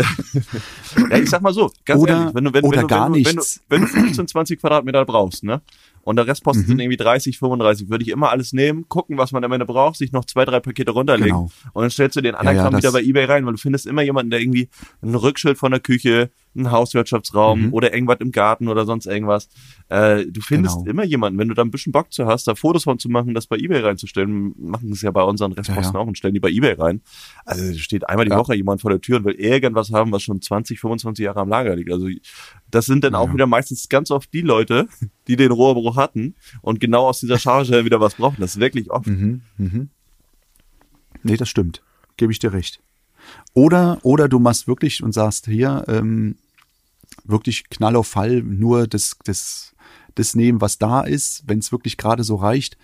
Ja, ich sag mal so, ganz Oder- ehrlich, wenn du, wenn, oder wenn, du, gar wenn, du, wenn, du, nichts. wenn du 15, 20 Quadratmeter brauchst, ne? Und der Restposten Mhm. sind irgendwie 30, 35, würde ich immer alles nehmen, gucken, was man am Ende braucht, sich noch zwei, drei Pakete runterlegen Genau. und dann stellst du den anderen Ja, ja, wieder bei Ebay rein, weil du findest immer jemanden, der irgendwie ein Rückschild von der Küche, einen Hauswirtschaftsraum Mhm. oder irgendwas im Garten oder sonst irgendwas. Äh, du findest Genau. immer jemanden, wenn du da ein bisschen Bock zu hast, da Fotos von zu machen, das bei Ebay reinzustellen, machen es ja bei unseren Restposten Ja, ja. auch und stellen die bei Ebay rein. Also steht einmal die Ja. Woche jemand vor der Tür und will irgendwas haben, was schon 20, 25 Jahre am Lager liegt. Also das sind dann Ja, auch wieder meistens ganz oft die Leute, die den Rohrbruch hatten und genau aus dieser Charge wieder was brauchen. Das ist wirklich oft. Mhm, mhm. Nee, das stimmt. Gebe ich dir recht. Oder, oder du machst wirklich und sagst hier, ähm, wirklich Knall auf Fall, nur das, das, das nehmen, was da ist, wenn es wirklich gerade so reicht.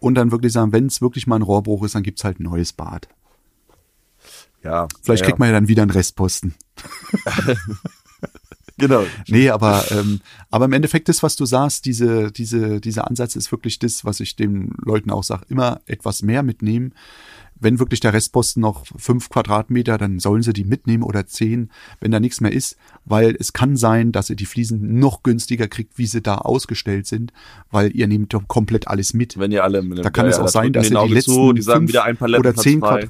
Und dann wirklich sagen, wenn es wirklich mal ein Rohrbruch ist, dann gibt's halt ein neues Bad. Ja. Vielleicht ja, kriegt man ja dann wieder einen Restposten. Genau. Nee, aber, ähm, aber im Endeffekt ist, was du sagst, diese, diese, dieser Ansatz ist wirklich das, was ich den Leuten auch sage, immer etwas mehr mitnehmen. Wenn wirklich der Restposten noch fünf Quadratmeter, dann sollen sie die mitnehmen oder zehn, wenn da nichts mehr ist, weil es kann sein, dass ihr die Fliesen noch günstiger kriegt, wie sie da ausgestellt sind, weil ihr nehmt doch komplett alles mit. Wenn ihr alle Da kann es auch sein, dass ihr die letzten zu, die sagen fünf wieder ein Paletten oder zehn frei.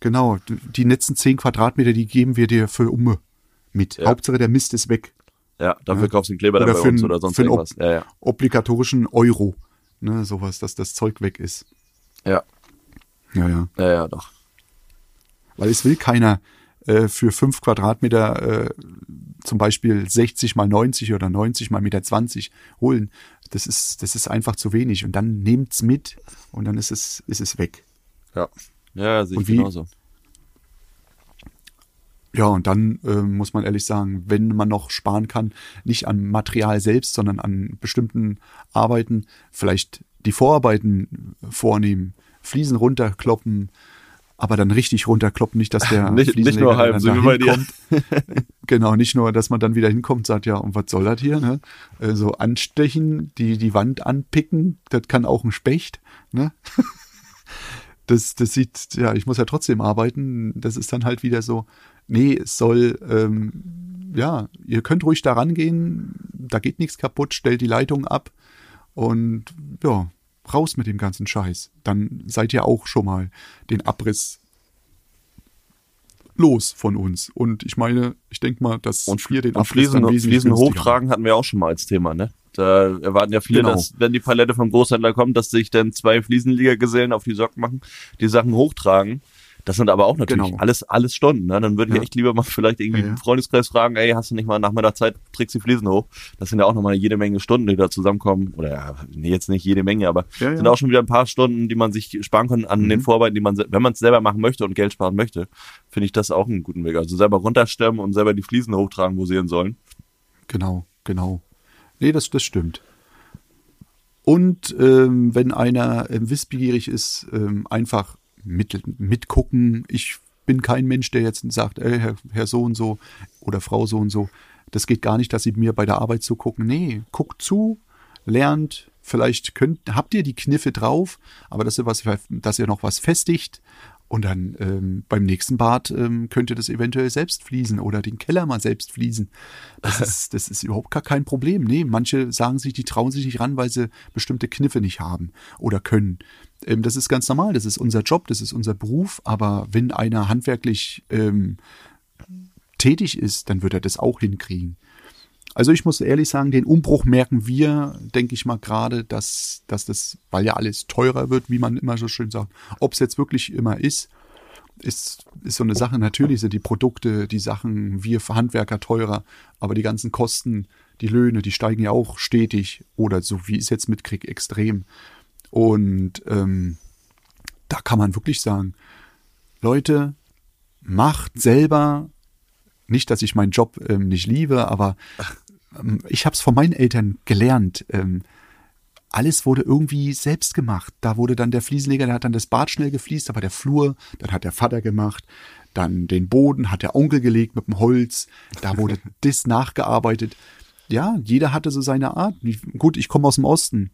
Genau, die letzten zehn Quadratmeter, die geben wir dir für Umme mit. Ja. Hauptsache der Mist ist weg. Ja, dafür Ja. kaufst du den Kleber dann Oder bei für uns ein- oder sonst für irgendwas. Ja, ja. Obligatorischen Euro. Ne, sowas, dass das Zeug weg ist. Ja, Ja, ja. ja, ja, doch. Weil es will keiner äh, für fünf Quadratmeter äh, zum Beispiel 60 mal 90 oder 90 mal Meter 20 holen. Das ist, das ist einfach zu wenig. Und dann nehmt's mit und dann ist es, ist es weg. Ja. Ja, sehe ich Und wie- genauso. Ja, und dann äh, muss man ehrlich sagen, wenn man noch sparen kann, nicht an Material selbst, sondern an bestimmten Arbeiten, vielleicht die Vorarbeiten vornehmen, Fliesen runterkloppen, aber dann richtig runterkloppen, nicht, dass der Nicht- nicht nur halb, so wie bei dir. genau, nicht nur, dass man dann wieder hinkommt und sagt, ja, und was soll das hier, ne? Äh, So anstechen, die, die Wand anpicken, das kann auch ein Specht, ne? das, das sieht, ja, ich muss ja trotzdem arbeiten. Das ist dann halt wieder so, nee, es soll, ähm, ja, ihr könnt ruhig da rangehen, da geht nichts kaputt, stellt die Leitung ab und ja, raus mit dem ganzen Scheiß. Dann seid ihr auch schon mal den Abriss los von uns. Und ich meine, ich denke mal, dass Und, wir den und Abriss Fliesen, dann wesentlich Fliesen hochtragen hatten wir auch schon mal als Thema, ne? Da erwarten ja viele, Genau. dass, wenn die Palette vom Großhändler kommt, dass sich dann zwei Fliesenliga-Gesellen auf die Socken machen, die Sachen hochtragen. Das sind aber auch natürlich Genau. alles, alles Stunden, ne? Dann würde ich Ja. echt lieber mal vielleicht irgendwie Ja, ja. im Freundeskreis fragen, ey, hast du nicht mal nach meiner Zeit, trägst die Fliesen hoch? Das sind ja auch nochmal jede Menge Stunden, die da zusammenkommen. Oder ja, nee, jetzt nicht jede Menge, aber sind auch schon wieder ein paar Stunden, die man sich sparen kann an Mhm. den Vorarbeiten, die man, wenn man es selber machen möchte und Geld sparen möchte, finde ich das auch einen guten Weg. Also selber runterstemmen und selber die Fliesen hochtragen, wo sie hin sollen. Genau, genau. Nee, das, das stimmt. Und ähm, wenn einer ähm, wissbegierig ist, ähm, einfach mit, mitgucken. Ich bin kein Mensch, der jetzt sagt, ey, Herr, Herr so und so oder Frau so und so. Das geht gar nicht, dass Sie mir bei der Arbeit zugucken. Nee, guckt zu, lernt. Vielleicht könnt, habt ihr die Kniffe drauf, aber dass ihr, was, dass ihr noch was festigt. Und dann ähm, beim nächsten Bad ähm, könnt ihr das eventuell selbst fließen oder den Keller mal selbst fließen. Das ist, das ist überhaupt gar kein Problem. Nee, manche sagen sich, die trauen sich nicht ran, weil sie bestimmte Kniffe nicht haben oder können. Ähm, das ist ganz normal, das ist unser Job, das ist unser Beruf. Aber wenn einer handwerklich ähm, tätig ist, dann wird er das auch hinkriegen. Also ich muss ehrlich sagen, den Umbruch merken wir, denke ich mal gerade, dass, dass das, weil ja alles teurer wird, wie man immer so schön sagt, ob es jetzt wirklich immer ist, ist, ist so eine Sache. Natürlich sind die Produkte, die Sachen, wir Handwerker teurer, aber die ganzen Kosten, die Löhne, die steigen ja auch stetig oder so wie es jetzt mitkriege, extrem. Und ähm, da kann man wirklich sagen, Leute, macht selber, nicht, dass ich meinen Job ähm, nicht liebe, aber ähm, ich habe es von meinen Eltern gelernt. Ähm, alles wurde irgendwie selbst gemacht. Da wurde dann der Fliesenleger, der hat dann das Bad schnell gefliest, da war der Flur, dann hat der Vater gemacht, dann den Boden hat der Onkel gelegt mit dem Holz, da wurde das nachgearbeitet. Ja, jeder hatte so seine Art. Gut, ich komme aus dem Osten.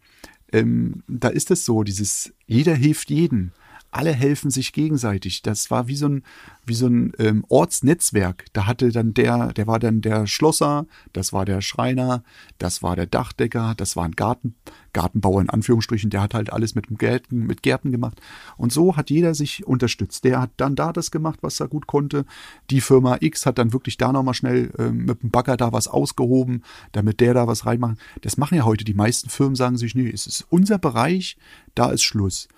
Ähm, da ist es so, dieses jeder hilft jeden. Alle helfen sich gegenseitig. Das war wie so ein, wie so ein ähm, Ortsnetzwerk. Da hatte dann der, der war dann der Schlosser, das war der Schreiner, das war der Dachdecker, das war ein Garten, Gartenbauer in Anführungsstrichen, der hat halt alles mit Gärten, mit Gärten gemacht. Und so hat jeder sich unterstützt. Der hat dann da das gemacht, was er gut konnte. Die Firma X hat dann wirklich da nochmal schnell ähm, mit dem Bagger da was ausgehoben, damit der da was reinmacht. Das machen ja heute die meisten Firmen, sagen sich, nee, es ist unser Bereich, da ist Schluss.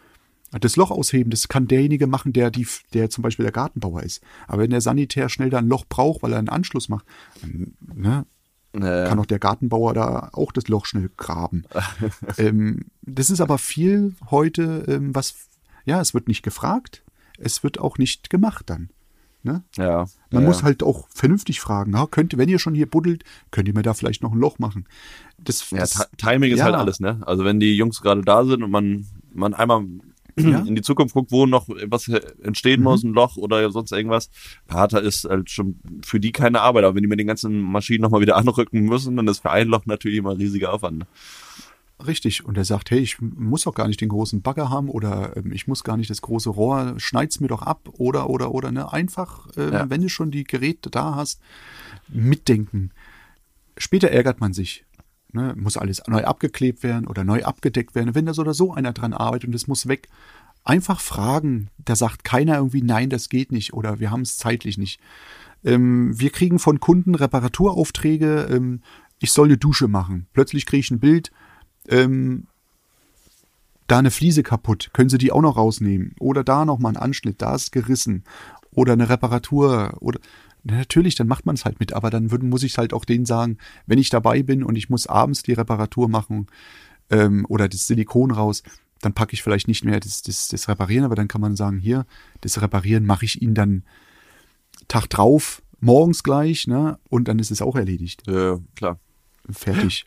Das Loch ausheben, das kann derjenige machen, der die, der zum Beispiel der Gartenbauer ist. Aber wenn der Sanitär schnell da ein Loch braucht, weil er einen Anschluss macht, dann, ne, Äh, kann auch der Gartenbauer da auch das Loch schnell graben. ähm, das ist aber viel heute, ähm, was, ja, es wird nicht gefragt, es wird auch nicht gemacht dann. Ne? Ja. Man ja, muss ja. halt auch vernünftig fragen. Na, könnt, wenn ihr schon hier buddelt, könnt ihr mir da vielleicht noch ein Loch machen. Das, Ja, das, Ti- Timing ist ja. halt alles, ne? Also wenn die Jungs gerade da sind und man, man einmal Ja. in die Zukunft guckt, wo noch was entstehen muss, ein Loch oder sonst irgendwas, Pater ist halt schon für die keine Arbeit. Aber wenn die mit den ganzen Maschinen nochmal wieder anrücken müssen, dann ist für ein Loch natürlich immer ein riesiger Aufwand. ne? Richtig. Und er sagt, hey, ich muss doch gar nicht den großen Bagger haben oder ähm, ich muss gar nicht das große Rohr, schneid's mir doch ab oder, oder, oder, ne? Einfach, ähm, Ja. wenn du schon die Geräte da hast, mitdenken. Später ärgert man sich. Ne? Muss alles neu abgeklebt werden oder neu abgedeckt werden. Wenn da so oder so einer dran arbeitet und es muss weg, einfach fragen. Da sagt keiner irgendwie, nein, das geht nicht oder wir haben es zeitlich nicht. Ähm, wir kriegen von Kunden Reparaturaufträge, ähm, ich soll eine Dusche machen. Plötzlich kriege ich ein Bild, ähm, da eine Fliese kaputt, können Sie die auch noch rausnehmen? Oder da noch mal ein Anschnitt, da ist gerissen. Oder eine Reparatur. Oder natürlich, dann macht man es halt mit. Aber dann würden, muss ich halt auch denen sagen, wenn ich dabei bin und ich muss abends die Reparatur machen ähm, oder das Silikon raus, dann packe ich vielleicht nicht mehr das, das, das Reparieren, aber dann kann man sagen, hier, das Reparieren mache ich Ihnen dann Tag drauf, morgens gleich, ne? Und dann ist es auch erledigt. Ja, klar. Fertig.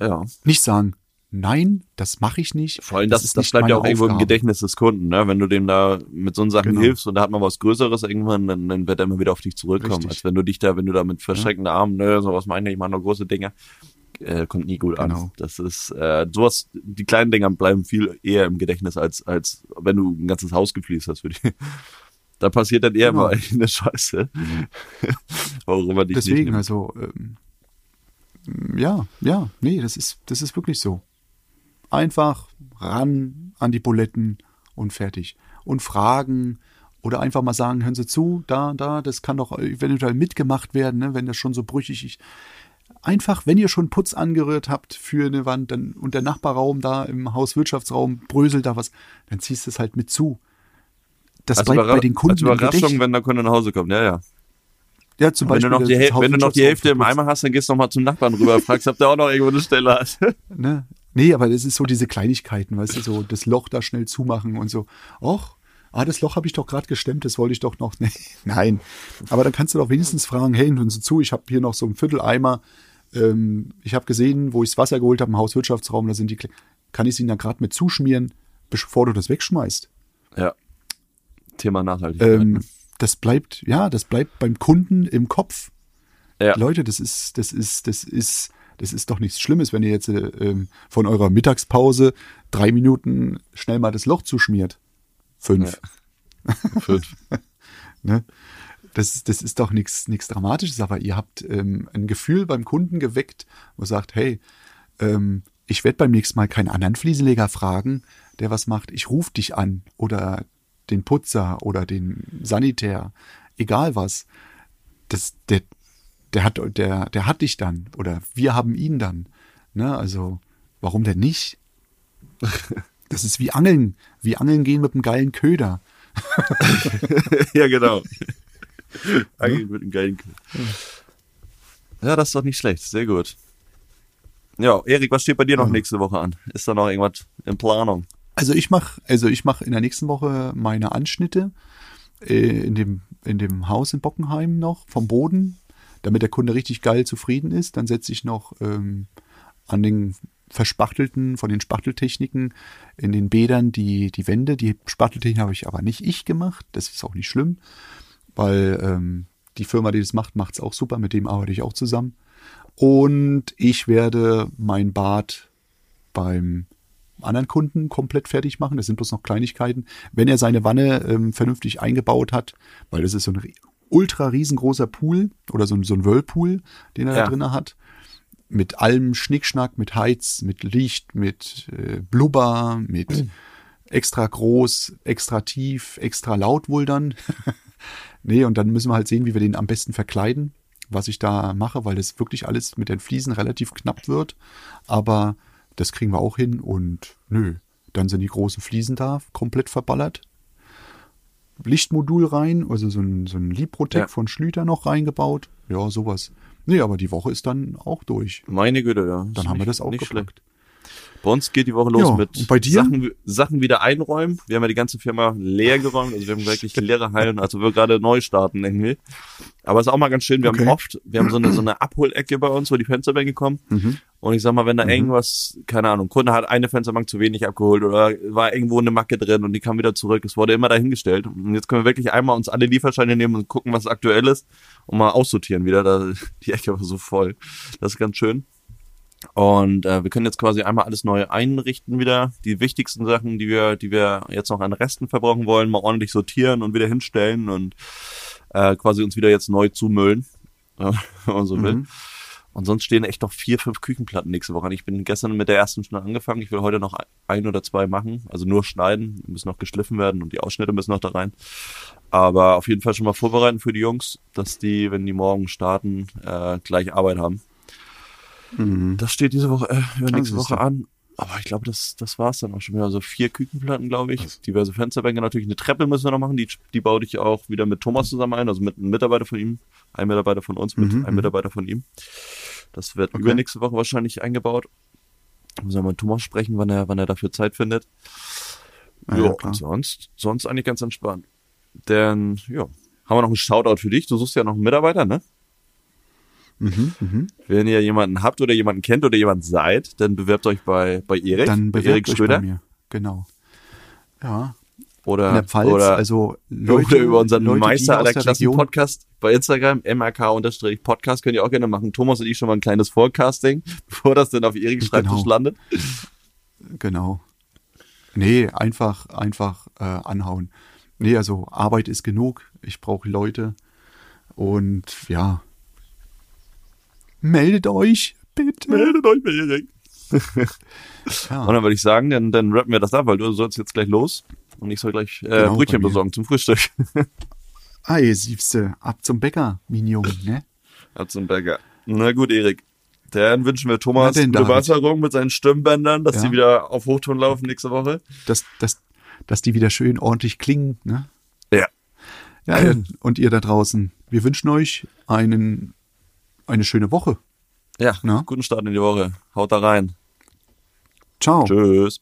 Ja. Nicht sagen, nein, das mache ich nicht. Vor allem, das, das, nicht bleibt ja auch irgendwo im. Gedächtnis des Kunden, ne? Wenn du dem da mit so Sachen Genau. hilfst und da hat man was Größeres irgendwann, dann, dann wird er immer wieder auf dich zurückkommen. Richtig. Als wenn du dich da, wenn du da mit verschreckten Armen, ne, sowas meine ich, ich mache nur große Dinge, äh, kommt nie gut Genau. an. Das ist, äh, sowas, die kleinen Dinger bleiben viel eher im Gedächtnis, als, als wenn du ein ganzes Haus gefliest hast für die. Da passiert dann eher Genau. mal eine Scheiße. Warum man dich nicht Deswegen, nimmt. also, ähm, ja, ja, nee, das ist, das ist wirklich so. Einfach ran an die Buletten und fertig. Und fragen oder einfach mal sagen, hören Sie zu, da, da, das kann doch eventuell mitgemacht werden, ne, wenn das schon so brüchig ist. Einfach, wenn ihr schon Putz angerührt habt für eine Wand dann, und der Nachbarraum da im Hauswirtschaftsraum bröselt da was, dann ziehst du es halt mit zu. Das als, bleibt bei den Kunden als Überraschung, wenn der Kunde nach Hause kommt, ja, ja. Ja, zum wenn du Beispiel noch die, wenn du noch die Hälfte im. Eimer hast, dann gehst du noch mal zum Nachbarn rüber, fragst, ob der auch noch irgendwo eine Stelle hat. Ne? Nee, aber das ist so diese Kleinigkeiten, weißt du, so das Loch da schnell zumachen und so. Och, ah, das Loch habe ich doch gerade gestemmt, das wollte ich doch noch. Nee, nein. Aber dann kannst du doch wenigstens fragen, hey, hören Sie zu, ich habe hier noch so ein Vierteleimer. Ähm, ich habe gesehen, wo ich das Wasser geholt habe im Hauswirtschaftsraum, da sind die, Kle- kann ich sie da gerade mit zuschmieren, bevor du das wegschmeißt. Ja. Thema Nachhaltigkeit. Ähm, das bleibt, ja, das bleibt beim Kunden im Kopf. ja. Leute, das ist, das ist, das ist, das ist doch nichts Schlimmes, wenn ihr jetzt äh, ähm, von eurer Mittagspause drei Minuten schnell mal das Loch zuschmiert. Fünf. Fünf. Ne? Das, das ist doch nichts nichts Dramatisches, aber ihr habt ähm, ein Gefühl beim Kunden geweckt, wo sagt, hey, ähm, ich werde beim nächsten Mal keinen anderen Fliesenleger fragen, der was macht. Ich rufe dich an oder den Putzer oder den Sanitär, egal was. Das, der, der hat, der, der hat dich dann oder wir haben ihn dann. Ne? Also, warum denn nicht? Das ist wie Angeln, wie Angeln gehen mit einem geilen Köder. ja, genau. Eigentlich mit einem geilen Kill. Ja, das ist doch nicht schlecht. Sehr gut. Ja, Erik, was steht bei dir noch nächste Woche an? Ist da noch irgendwas in Planung? Also ich mache, also ich mache in der nächsten Woche meine Anschnitte äh, in dem in dem Haus in Bockenheim noch vom Boden, damit der Kunde richtig geil zufrieden ist. Dann setze ich noch ähm, an den verspachtelten von den Spachteltechniken in den Bädern die die Wände. Die Spachteltechnik habe ich aber nicht ich gemacht. Das ist auch nicht schlimm, weil ähm, die Firma, die das macht, macht's auch super. Mit dem arbeite ich auch zusammen. Und ich werde mein Bad beim anderen Kunden komplett fertig machen. Das sind bloß noch Kleinigkeiten. Wenn er seine Wanne ähm, vernünftig eingebaut hat, weil das ist so ein ri- ultra riesengroßer Pool oder so ein, so ein Whirlpool, den er Ja. da drin hat. Mit allem Schnickschnack, mit Heiz, mit Licht, mit äh, Blubber, mit extra groß, extra tief, extra laut wohl dann. nee, und dann müssen wir halt sehen, wie wir den am besten verkleiden, was ich da mache, weil das wirklich alles mit den Fliesen relativ knapp wird. Aber das kriegen wir auch hin und nö, dann sind die großen Fliesen da, komplett verballert. Lichtmodul rein, also so ein, so ein Liprotec Ja. von Schlüter noch reingebaut. Ja, sowas. Nee, aber die Woche ist dann auch durch. Meine Güte, ja. Dann haben wir das auch nicht gepackt. Bei uns geht die Woche los Ja, mit? Sachen, Sachen wieder einräumen. Wir haben ja die ganze Firma leer geräumt, also wir haben wirklich leere Hallen, also wir gerade neu starten irgendwie. Aber es ist auch mal ganz schön, wir Okay. haben oft, wir haben so eine, so eine Abholecke bei uns, wo die Fensterbänke kommen. Mhm. Und ich sag mal, wenn da irgendwas, keine Ahnung, Kunde hat eine Fensterbank zu wenig abgeholt oder war irgendwo eine Macke drin und die kam wieder zurück, es wurde immer dahingestellt. Und jetzt können wir wirklich einmal uns alle Lieferscheine nehmen und gucken, was aktuell ist und mal aussortieren wieder. Da, die Ecke war so voll. Das ist ganz schön. Und äh, wir können jetzt quasi einmal alles neu einrichten wieder. Die wichtigsten Sachen, die wir, die wir jetzt noch an Resten verbrauchen wollen, mal ordentlich sortieren und wieder hinstellen und äh, quasi uns wieder jetzt neu zumüllen, äh, wenn man so will. Und sonst stehen echt noch vier, fünf Küchenplatten nächste Woche an. Ich bin gestern mit der ersten schon angefangen. Ich will heute noch ein oder zwei machen. Also nur schneiden, Die müssen noch geschliffen werden und die Ausschnitte müssen noch da rein. Aber auf jeden Fall schon mal vorbereiten für die Jungs, dass die, wenn die morgen starten, äh, gleich Arbeit haben. Das steht diese Woche, äh, nächste Woche an. Aber ich glaube, das, das war's dann auch schon wieder. Also vier Küchenplatten, glaube ich. Diverse Fensterbänke natürlich. Eine Treppe müssen wir noch machen. Die, die baue ich auch wieder mit Thomas zusammen ein. Also mit einem Mitarbeiter von ihm. Ein Mitarbeiter von uns mit Mhm, einem Mitarbeiter von ihm. Das wird Okay. übernächste Woche wahrscheinlich eingebaut. Müssen wir mal mit Thomas sprechen, wann er, wann er dafür Zeit findet. Ja, Ja, ja, und sonst, sonst eigentlich ganz entspannt. Denn, ja, haben wir noch einen Shoutout für dich. Du suchst ja noch einen Mitarbeiter, ne? Mhm, mhm. Wenn ihr jemanden habt oder jemanden kennt oder jemand seid, dann bewerbt euch bei, bei Erik. Dann bewerbt Erik euch Schröder. bei mir. Genau. Ja, Oder, in der Pfalz, oder, also Leute, über unseren Leute, Meister aller Klassen Podcast bei Instagram, mrk-podcast, könnt ihr auch gerne machen. Thomas und ich schon mal ein kleines Forecasting, bevor das dann auf Erik Schreibtisch Genau. landet. Genau. Nee, einfach, einfach äh, anhauen. Nee, also Arbeit ist genug. Ich brauche Leute. Und ja. Meldet euch, bitte. Meldet euch Erik. Ja. Und dann würde ich sagen, dann, dann rappen wir das ab, weil du sollst jetzt gleich los und ich soll gleich äh, Genau, Brötchen besorgen zum Frühstück. Ah, ihr Siebste, ab zum Bäcker, Junge, ne? Ab zum Bäcker. Na gut, Erik. Dann wünschen wir Thomas gute David. Besserung mit seinen Stimmbändern, dass Ja. sie wieder auf Hochton laufen nächste Woche. Dass, dass, dass die wieder schön ordentlich klingen, ne? Ja. Ja, und ihr da draußen, wir wünschen euch einen, eine schöne Woche. Ja, Na? guten Start in die Woche. Haut da rein. Ciao. Tschüss.